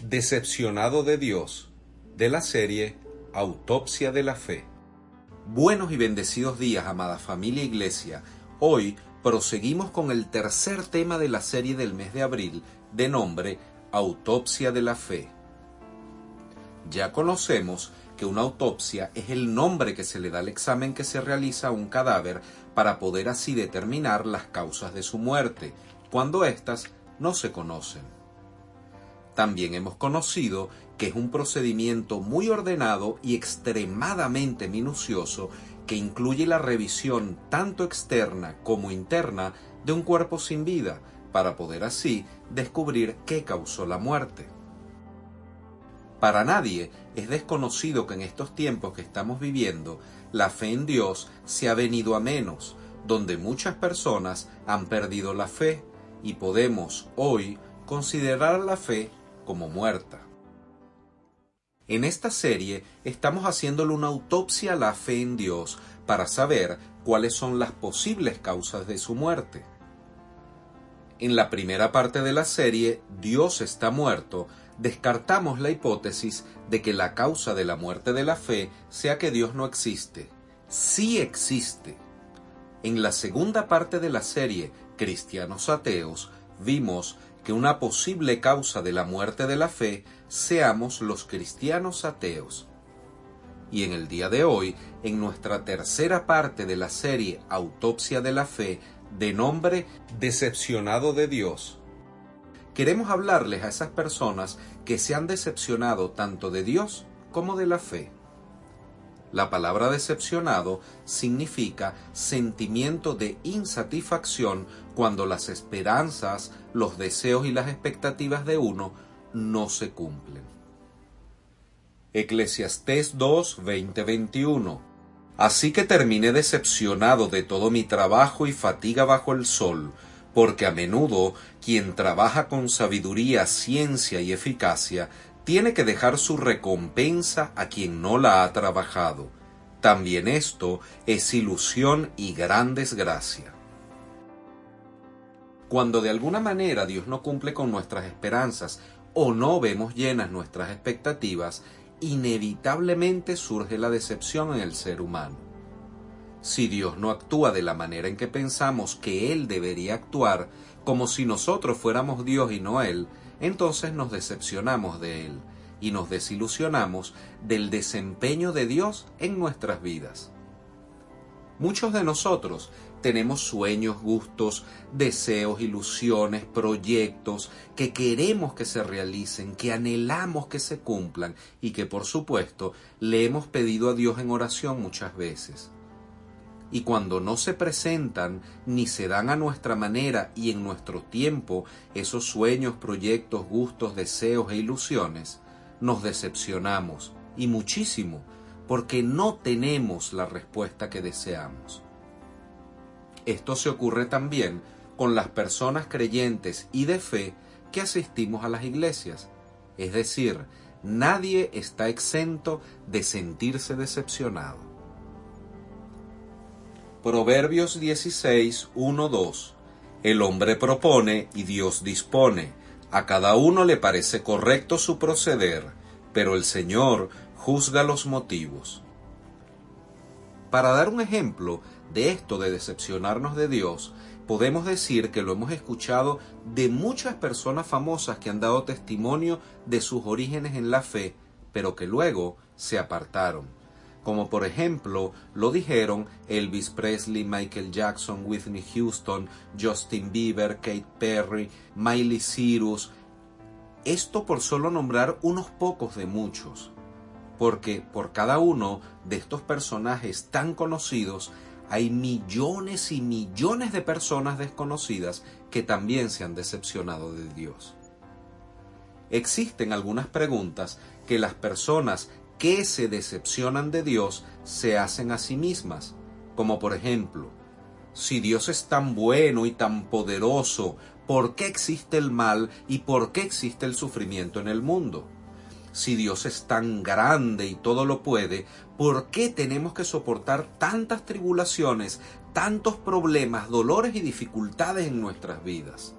Decepcionado de Dios, de la serie Autopsia de la Fe. Buenos y bendecidos días, amada familia Iglesia. Hoy proseguimos con el tercer tema de la serie del mes de abril, de nombre Autopsia de la Fe. Ya conocemos que una autopsia es el nombre que se le da al examen que se realiza a un cadáver para poder así determinar las causas de su muerte, cuando éstas no se conocen. También hemos conocido que es un procedimiento muy ordenado y extremadamente minucioso que incluye la revisión tanto externa como interna de un cuerpo sin vida para poder así descubrir qué causó la muerte. Para nadie es desconocido que en estos tiempos que estamos viviendo la fe en Dios se ha venido a menos, donde muchas personas han perdido la fe y podemos hoy considerar la fe como muerta. En esta serie estamos haciéndole una autopsia a la fe en Dios para saber cuáles son las posibles causas de su muerte. En la primera parte de la serie, Dios está muerto, descartamos la hipótesis de que la causa de la muerte de la fe sea que Dios no existe. Sí existe. En la segunda parte de la serie, Cristianos Ateos, vimos que una posible causa de la muerte de la fe seamos los cristianos ateos. Y en el día de hoy, en nuestra tercera parte de la serie Autopsia de la Fe, de nombre Decepcionado de Dios, queremos hablarles a esas personas que se han decepcionado tanto de Dios como de la fe. La palabra decepcionado significa sentimiento de insatisfacción cuando las esperanzas, los deseos y las expectativas de uno no se cumplen. Eclesiastés 2, 20, 21. Así que terminé decepcionado de todo mi trabajo y fatiga bajo el sol, porque a menudo quien trabaja con sabiduría, ciencia y eficacia tiene que dejar su recompensa a quien no la ha trabajado. También esto es ilusión y gran desgracia. Cuando de alguna manera Dios no cumple con nuestras esperanzas o no vemos llenas nuestras expectativas, inevitablemente surge la decepción en el ser humano. Si Dios no actúa de la manera en que pensamos que Él debería actuar, como si nosotros fuéramos Dios y no Él, entonces nos decepcionamos de Él y nos desilusionamos del desempeño de Dios en nuestras vidas. Muchos de nosotros tenemos sueños, gustos, deseos, ilusiones, proyectos que queremos que se realicen, que anhelamos que se cumplan y que por supuesto le hemos pedido a Dios en oración muchas veces y cuando no se presentan ni se dan a nuestra manera y en nuestro tiempo esos sueños, proyectos, gustos, deseos e ilusiones, nos decepcionamos y muchísimo porque no tenemos la respuesta que deseamos. Esto se ocurre también con las personas creyentes y de fe que asistimos a las iglesias. Es decir, nadie está exento de sentirse decepcionado. Proverbios 16, 1, 2. El hombre propone y Dios dispone. A cada uno le parece correcto su proceder, pero el Señor juzga los motivos. Para dar un ejemplo de esto de decepcionarnos de Dios, podemos decir que lo hemos escuchado de muchas personas famosas que han dado testimonio de sus orígenes en la fe, pero que luego se apartaron como por ejemplo lo dijeron Elvis Presley, Michael Jackson, Whitney Houston, Justin Bieber, Kate Perry, Miley Cyrus. Esto por solo nombrar unos pocos de muchos, porque por cada uno de estos personajes tan conocidos hay millones y millones de personas desconocidas que también se han decepcionado de Dios. existen algunas preguntas que las personas que se decepcionan de Dios se hacen a sí mismas, como por ejemplo, si Dios es tan bueno y tan poderoso, ¿por qué existe el mal y por qué existe el sufrimiento en el mundo? Si Dios es tan grande y todo lo puede, ¿por qué tenemos que soportar tantas tribulaciones, tantos problemas, dolores y dificultades en nuestras vidas?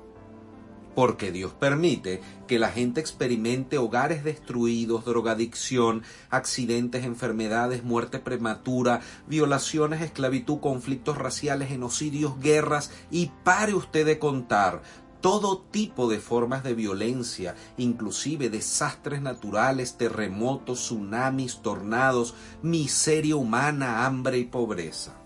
Porque Dios permite que la gente experimente hogares destruidos, drogadicción, accidentes, enfermedades, muerte prematura, violaciones, esclavitud, conflictos raciales, genocidios, guerras y pare usted de contar todo tipo de formas de violencia, inclusive desastres naturales, terremotos, tsunamis, tornados, miseria humana, hambre y pobreza.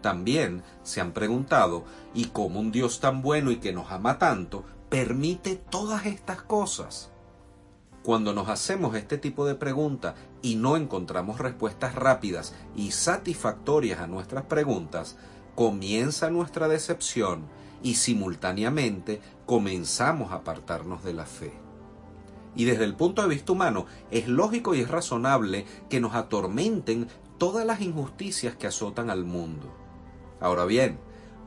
También se han preguntado, ¿y cómo un Dios tan bueno y que nos ama tanto permite todas estas cosas? Cuando nos hacemos este tipo de preguntas y no encontramos respuestas rápidas y satisfactorias a nuestras preguntas, comienza nuestra decepción y simultáneamente comenzamos a apartarnos de la fe. Y desde el punto de vista humano, es lógico y es razonable que nos atormenten todas las injusticias que azotan al mundo. Ahora bien,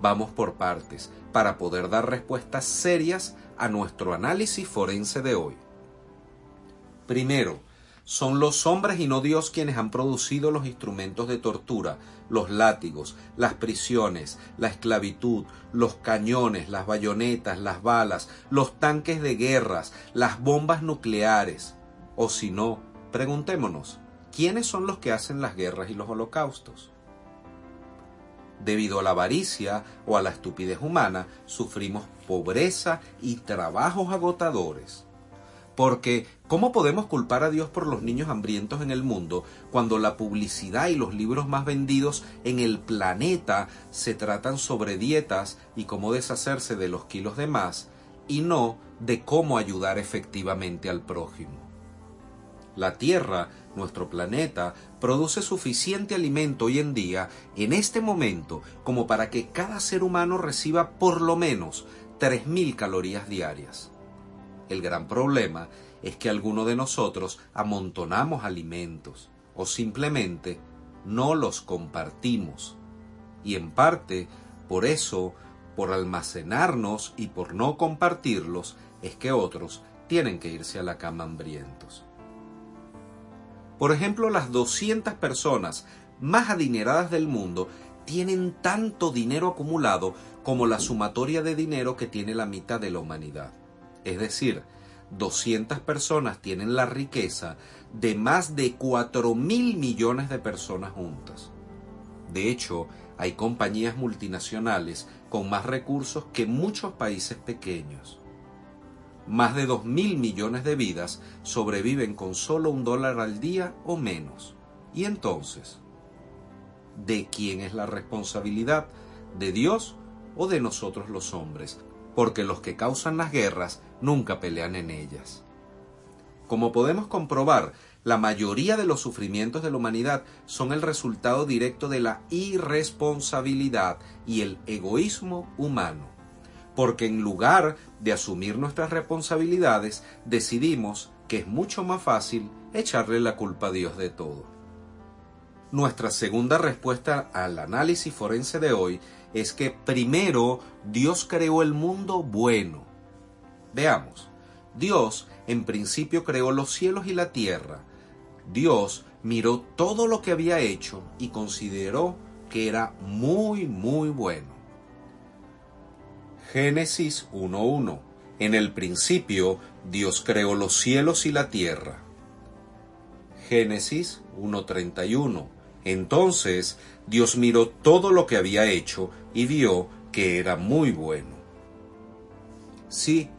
vamos por partes para poder dar respuestas serias a nuestro análisis forense de hoy. Primero, son los hombres y no Dios quienes han producido los instrumentos de tortura, los látigos, las prisiones, la esclavitud, los cañones, las bayonetas, las balas, los tanques de guerras, las bombas nucleares. O si no, preguntémonos, ¿quiénes son los que hacen las guerras y los holocaustos? Debido a la avaricia o a la estupidez humana, sufrimos pobreza y trabajos agotadores. Porque, ¿cómo podemos culpar a Dios por los niños hambrientos en el mundo cuando la publicidad y los libros más vendidos en el planeta se tratan sobre dietas y cómo deshacerse de los kilos de más y no de cómo ayudar efectivamente al prójimo? La Tierra nuestro planeta produce suficiente alimento hoy en día, en este momento, como para que cada ser humano reciba por lo menos 3.000 calorías diarias. El gran problema es que algunos de nosotros amontonamos alimentos o simplemente no los compartimos. Y en parte, por eso, por almacenarnos y por no compartirlos, es que otros tienen que irse a la cama hambrientos. Por ejemplo, las 200 personas más adineradas del mundo tienen tanto dinero acumulado como la sumatoria de dinero que tiene la mitad de la humanidad. Es decir, 200 personas tienen la riqueza de más de 4 mil millones de personas juntas. De hecho, hay compañías multinacionales con más recursos que muchos países pequeños. Más de dos mil millones de vidas sobreviven con solo un dólar al día o menos. Y entonces, ¿de quién es la responsabilidad? ¿De Dios o de nosotros los hombres? Porque los que causan las guerras nunca pelean en ellas. Como podemos comprobar, la mayoría de los sufrimientos de la humanidad son el resultado directo de la irresponsabilidad y el egoísmo humano porque en lugar de asumir nuestras responsabilidades, decidimos que es mucho más fácil echarle la culpa a Dios de todo. Nuestra segunda respuesta al análisis forense de hoy es que primero Dios creó el mundo bueno. Veamos, Dios en principio creó los cielos y la tierra. Dios miró todo lo que había hecho y consideró que era muy, muy bueno. Génesis 1.1. En el principio Dios creó los cielos y la tierra. Génesis 1.31. Entonces Dios miró todo lo que había hecho y vio que era muy bueno. Sí,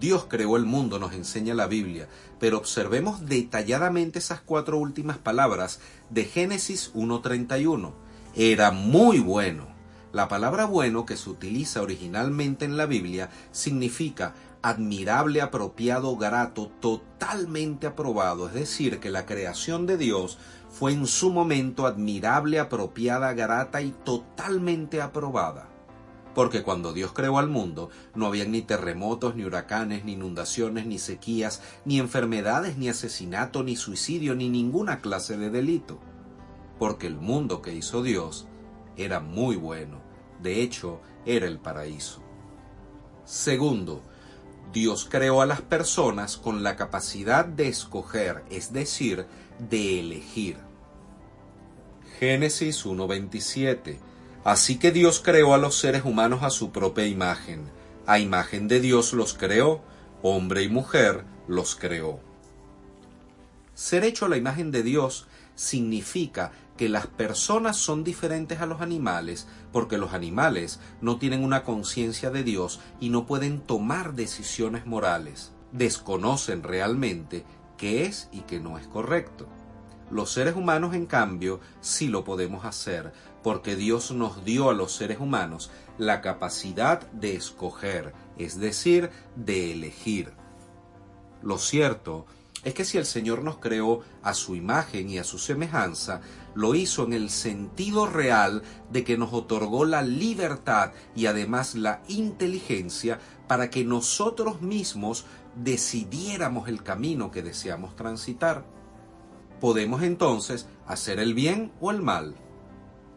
Dios creó el mundo, nos enseña la Biblia, pero observemos detalladamente esas cuatro últimas palabras de Génesis 1.31. Era muy bueno. La palabra bueno que se utiliza originalmente en la Biblia significa admirable, apropiado, grato, totalmente aprobado. Es decir, que la creación de Dios fue en su momento admirable, apropiada, grata y totalmente aprobada. porque cuando Dios creó al mundo no había ni terremotos, ni huracanes, ni inundaciones, ni sequías, ni enfermedades, ni asesinato, ni suicidio, ni ninguna clase de delito, porque el mundo que hizo Dios era muy bueno, de hecho era el paraíso. Segundo, Dios creó a las personas con la capacidad de escoger, es decir, de elegir. Génesis 1.27 Así que Dios creó a los seres humanos a su propia imagen. A imagen de Dios los creó, hombre y mujer los creó. Ser hecho a la imagen de Dios significa que las personas son diferentes a los animales porque los animales no tienen una conciencia de Dios y no pueden tomar decisiones morales. Desconocen realmente qué es y qué no es correcto. Los seres humanos, en cambio, sí lo podemos hacer, porque Dios nos dio a los seres humanos la capacidad de escoger, es decir, de elegir. Lo cierto es que si el Señor nos creó a su imagen y a su semejanza, lo hizo en el sentido real de que nos otorgó la libertad y además la inteligencia para que nosotros mismos decidiéramos el camino que deseamos transitar podemos entonces hacer el bien o el mal.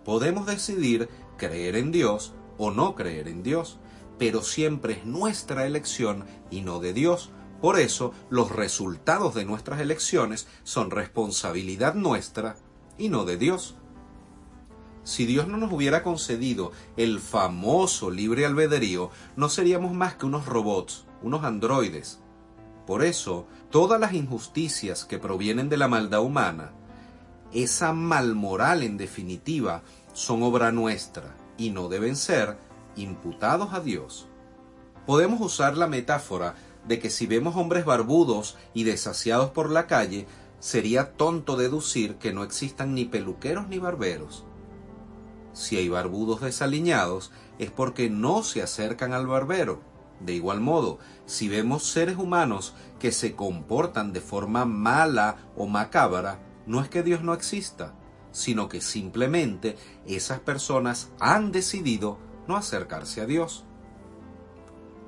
Podemos decidir creer en Dios o no creer en Dios, pero siempre es nuestra elección y no de Dios. Por eso los resultados de nuestras elecciones son responsabilidad nuestra y no de Dios. Si Dios no nos hubiera concedido el famoso libre albedrío, no seríamos más que unos robots, unos androides, por eso, todas las injusticias que provienen de la maldad humana, esa mal moral en definitiva, son obra nuestra y no deben ser imputados a Dios. Podemos usar la metáfora de que si vemos hombres barbudos y desasiados por la calle, sería tonto deducir que no existan ni peluqueros ni barberos. Si hay barbudos desaliñados, es porque no se acercan al barbero de igual modo, si vemos seres humanos que se comportan de forma mala o macabra, no es que Dios no exista, sino que simplemente esas personas han decidido no acercarse a Dios.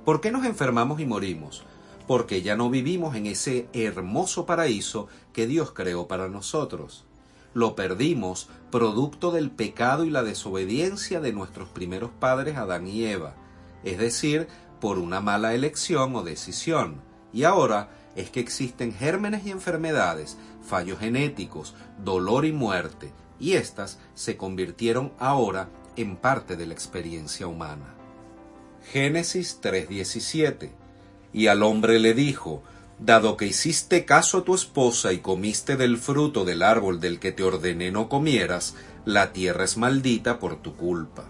¿Por qué nos enfermamos y morimos? Porque ya no vivimos en ese hermoso paraíso que Dios creó para nosotros. Lo perdimos producto del pecado y la desobediencia de nuestros primeros padres Adán y Eva, es decir, por una mala elección o decisión. Y ahora es que existen gérmenes y enfermedades, fallos genéticos, dolor y muerte, y éstas se convirtieron ahora en parte de la experiencia humana. Génesis 3:17 Y al hombre le dijo, Dado que hiciste caso a tu esposa y comiste del fruto del árbol del que te ordené no comieras, la tierra es maldita por tu culpa.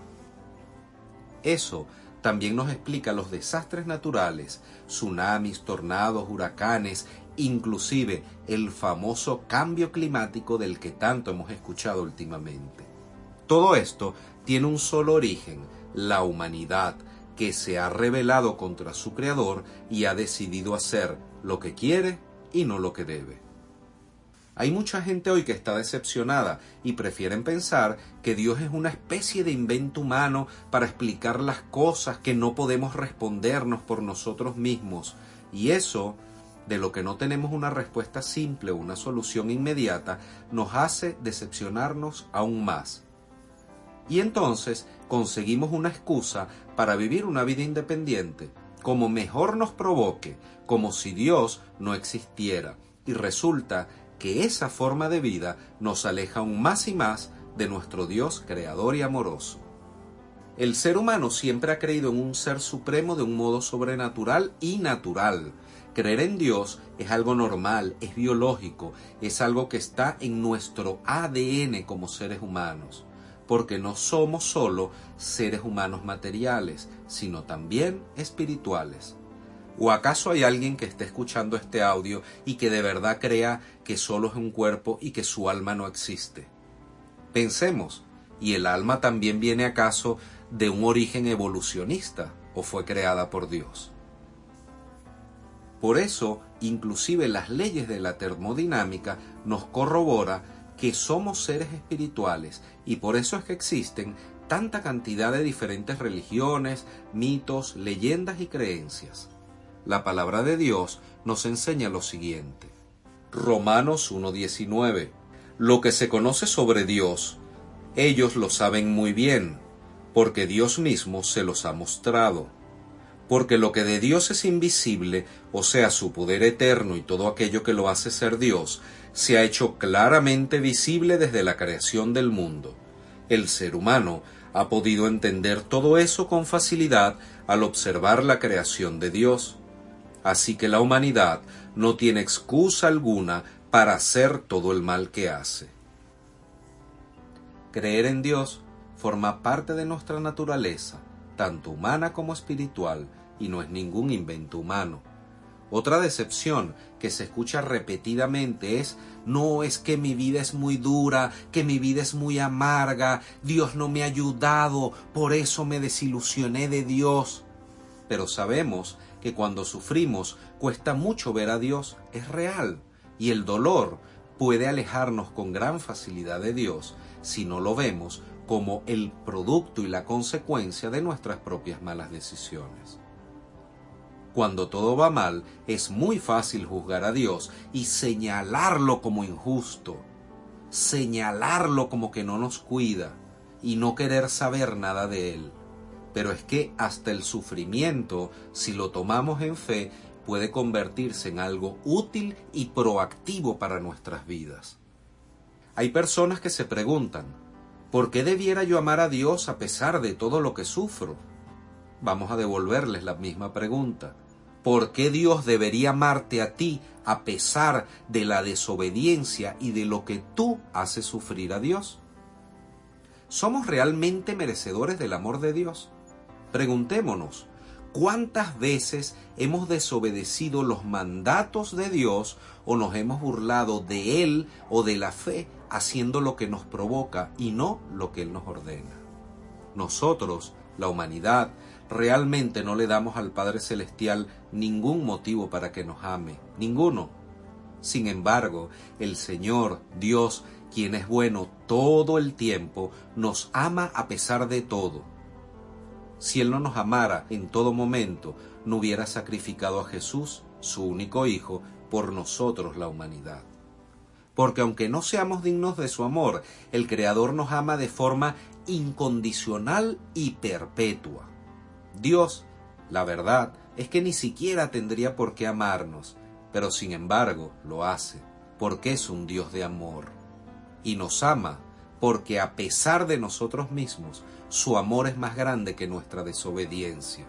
Eso también nos explica los desastres naturales, tsunamis, tornados, huracanes, inclusive el famoso cambio climático del que tanto hemos escuchado últimamente. Todo esto tiene un solo origen, la humanidad, que se ha rebelado contra su creador y ha decidido hacer lo que quiere y no lo que debe. Hay mucha gente hoy que está decepcionada y prefieren pensar que Dios es una especie de invento humano para explicar las cosas que no podemos respondernos por nosotros mismos. Y eso, de lo que no tenemos una respuesta simple o una solución inmediata, nos hace decepcionarnos aún más. Y entonces conseguimos una excusa para vivir una vida independiente, como mejor nos provoque, como si Dios no existiera. Y resulta que esa forma de vida nos aleja aún más y más de nuestro Dios creador y amoroso. El ser humano siempre ha creído en un ser supremo de un modo sobrenatural y natural. Creer en Dios es algo normal, es biológico, es algo que está en nuestro ADN como seres humanos, porque no somos solo seres humanos materiales, sino también espirituales. ¿O acaso hay alguien que esté escuchando este audio y que de verdad crea que solo es un cuerpo y que su alma no existe? Pensemos, ¿y el alma también viene acaso de un origen evolucionista o fue creada por Dios? Por eso, inclusive las leyes de la termodinámica nos corrobora que somos seres espirituales y por eso es que existen tanta cantidad de diferentes religiones, mitos, leyendas y creencias. La palabra de Dios nos enseña lo siguiente. Romanos 1.19. Lo que se conoce sobre Dios, ellos lo saben muy bien, porque Dios mismo se los ha mostrado. Porque lo que de Dios es invisible, o sea, su poder eterno y todo aquello que lo hace ser Dios, se ha hecho claramente visible desde la creación del mundo. El ser humano ha podido entender todo eso con facilidad al observar la creación de Dios. Así que la humanidad no tiene excusa alguna para hacer todo el mal que hace. Creer en Dios forma parte de nuestra naturaleza, tanto humana como espiritual, y no es ningún invento humano. Otra decepción que se escucha repetidamente es no es que mi vida es muy dura, que mi vida es muy amarga, Dios no me ha ayudado, por eso me desilusioné de Dios. Pero sabemos que cuando sufrimos cuesta mucho ver a Dios, es real, y el dolor puede alejarnos con gran facilidad de Dios si no lo vemos como el producto y la consecuencia de nuestras propias malas decisiones. Cuando todo va mal, es muy fácil juzgar a Dios y señalarlo como injusto, señalarlo como que no nos cuida y no querer saber nada de Él. Pero es que hasta el sufrimiento, si lo tomamos en fe, puede convertirse en algo útil y proactivo para nuestras vidas. Hay personas que se preguntan, ¿por qué debiera yo amar a Dios a pesar de todo lo que sufro? Vamos a devolverles la misma pregunta. ¿Por qué Dios debería amarte a ti a pesar de la desobediencia y de lo que tú haces sufrir a Dios? ¿Somos realmente merecedores del amor de Dios? Preguntémonos, ¿cuántas veces hemos desobedecido los mandatos de Dios o nos hemos burlado de Él o de la fe haciendo lo que nos provoca y no lo que Él nos ordena? Nosotros, la humanidad, realmente no le damos al Padre Celestial ningún motivo para que nos ame, ninguno. Sin embargo, el Señor, Dios, quien es bueno todo el tiempo, nos ama a pesar de todo. Si Él no nos amara en todo momento, no hubiera sacrificado a Jesús, su único Hijo, por nosotros la humanidad. Porque aunque no seamos dignos de su amor, el Creador nos ama de forma incondicional y perpetua. Dios, la verdad, es que ni siquiera tendría por qué amarnos, pero sin embargo lo hace, porque es un Dios de amor. Y nos ama porque a pesar de nosotros mismos, su amor es más grande que nuestra desobediencia.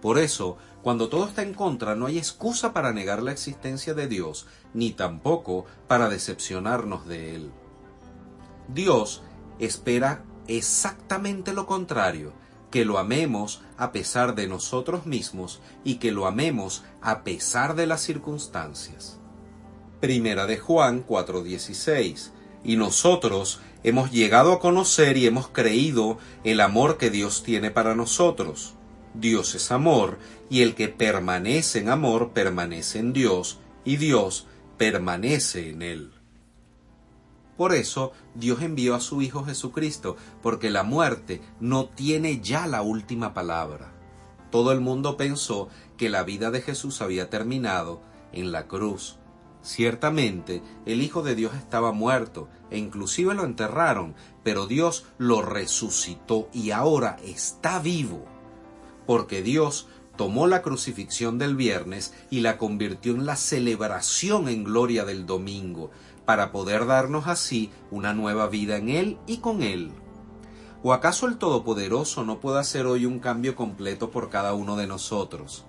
Por eso, cuando todo está en contra, no hay excusa para negar la existencia de Dios, ni tampoco para decepcionarnos de Él. Dios espera exactamente lo contrario, que lo amemos a pesar de nosotros mismos y que lo amemos a pesar de las circunstancias. Primera de Juan 4:16. Y nosotros hemos llegado a conocer y hemos creído el amor que Dios tiene para nosotros. Dios es amor, y el que permanece en amor permanece en Dios, y Dios permanece en él. Por eso Dios envió a su Hijo Jesucristo, porque la muerte no tiene ya la última palabra. Todo el mundo pensó que la vida de Jesús había terminado en la cruz. Ciertamente el Hijo de Dios estaba muerto e inclusive lo enterraron, pero Dios lo resucitó y ahora está vivo, porque Dios tomó la crucifixión del viernes y la convirtió en la celebración en gloria del domingo, para poder darnos así una nueva vida en Él y con Él. ¿O acaso el Todopoderoso no puede hacer hoy un cambio completo por cada uno de nosotros?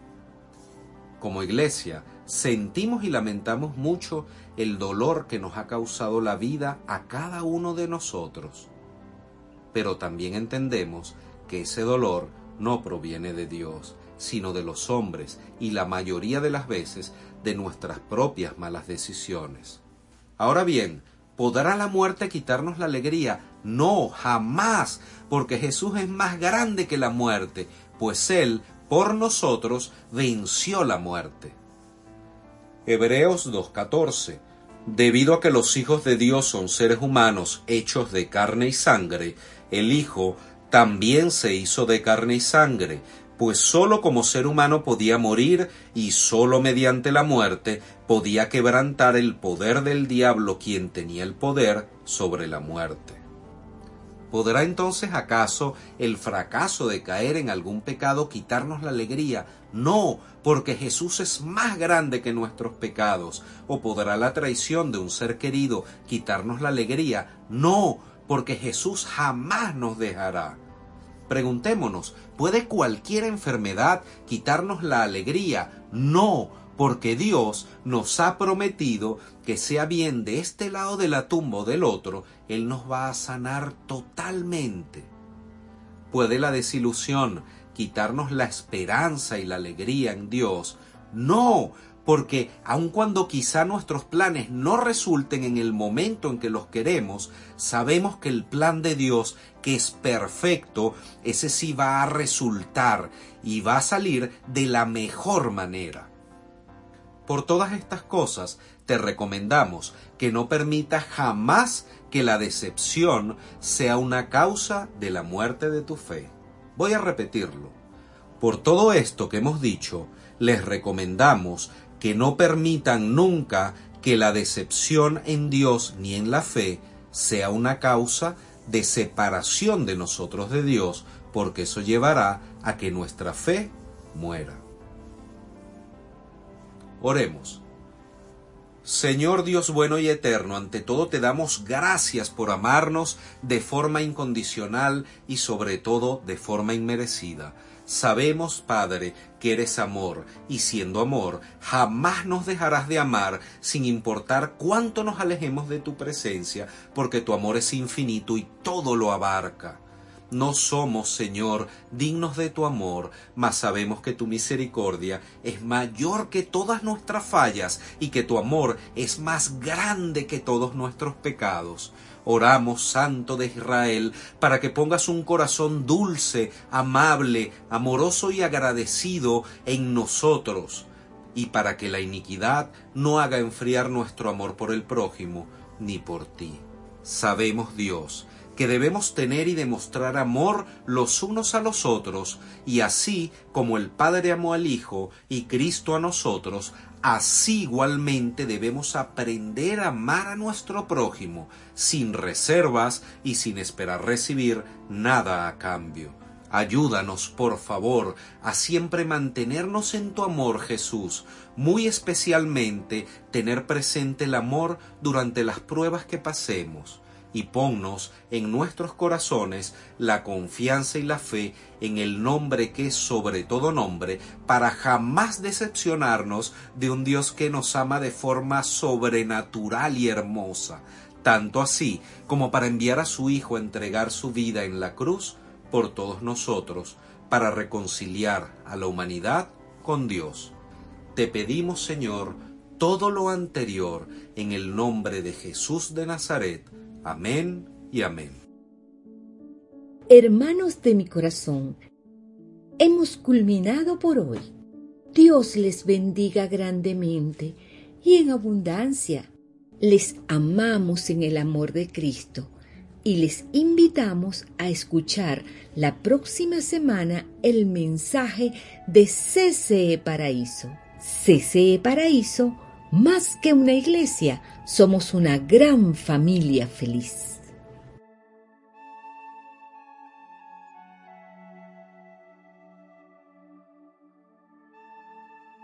Como iglesia, sentimos y lamentamos mucho el dolor que nos ha causado la vida a cada uno de nosotros. Pero también entendemos que ese dolor no proviene de Dios, sino de los hombres y la mayoría de las veces de nuestras propias malas decisiones. Ahora bien, ¿podrá la muerte quitarnos la alegría? No, jamás, porque Jesús es más grande que la muerte, pues Él, por nosotros, venció la muerte. Hebreos 2.14 Debido a que los hijos de Dios son seres humanos hechos de carne y sangre, el Hijo también se hizo de carne y sangre, pues sólo como ser humano podía morir y sólo mediante la muerte podía quebrantar el poder del diablo quien tenía el poder sobre la muerte. ¿Podrá entonces acaso el fracaso de caer en algún pecado quitarnos la alegría? No, porque Jesús es más grande que nuestros pecados. ¿O podrá la traición de un ser querido quitarnos la alegría? No, porque Jesús jamás nos dejará. Preguntémonos, ¿puede cualquier enfermedad quitarnos la alegría? No, porque Dios nos ha prometido que sea bien de este lado de la tumba o del otro, Él nos va a sanar totalmente. ¿Puede la desilusión quitarnos la esperanza y la alegría en Dios? No, porque aun cuando quizá nuestros planes no resulten en el momento en que los queremos, sabemos que el plan de Dios, que es perfecto, ese sí va a resultar y va a salir de la mejor manera. Por todas estas cosas, te recomendamos que no permitas jamás que la decepción sea una causa de la muerte de tu fe. Voy a repetirlo. Por todo esto que hemos dicho, les recomendamos que no permitan nunca que la decepción en Dios ni en la fe sea una causa de separación de nosotros de Dios, porque eso llevará a que nuestra fe muera. Oremos. Señor Dios bueno y eterno, ante todo te damos gracias por amarnos de forma incondicional y sobre todo de forma inmerecida. Sabemos, Padre, que eres amor, y siendo amor, jamás nos dejarás de amar sin importar cuánto nos alejemos de tu presencia, porque tu amor es infinito y todo lo abarca. No somos, Señor, dignos de tu amor, mas sabemos que tu misericordia es mayor que todas nuestras fallas y que tu amor es más grande que todos nuestros pecados. Oramos, Santo de Israel, para que pongas un corazón dulce, amable, amoroso y agradecido en nosotros, y para que la iniquidad no haga enfriar nuestro amor por el prójimo ni por ti. Sabemos, Dios, que debemos tener y demostrar amor los unos a los otros, y así como el Padre amó al Hijo y Cristo a nosotros, así igualmente debemos aprender a amar a nuestro prójimo, sin reservas y sin esperar recibir nada a cambio. Ayúdanos, por favor, a siempre mantenernos en tu amor, Jesús, muy especialmente tener presente el amor durante las pruebas que pasemos y ponnos en nuestros corazones la confianza y la fe en el nombre que es sobre todo nombre, para jamás decepcionarnos de un Dios que nos ama de forma sobrenatural y hermosa, tanto así como para enviar a su Hijo a entregar su vida en la cruz por todos nosotros, para reconciliar a la humanidad con Dios. Te pedimos, Señor, todo lo anterior en el nombre de Jesús de Nazaret, Amén y amén. Hermanos de mi corazón, hemos culminado por hoy. Dios les bendiga grandemente y en abundancia. Les amamos en el amor de Cristo y les invitamos a escuchar la próxima semana el mensaje de CCE Paraíso. CCE Paraíso más que una iglesia, somos una gran familia feliz.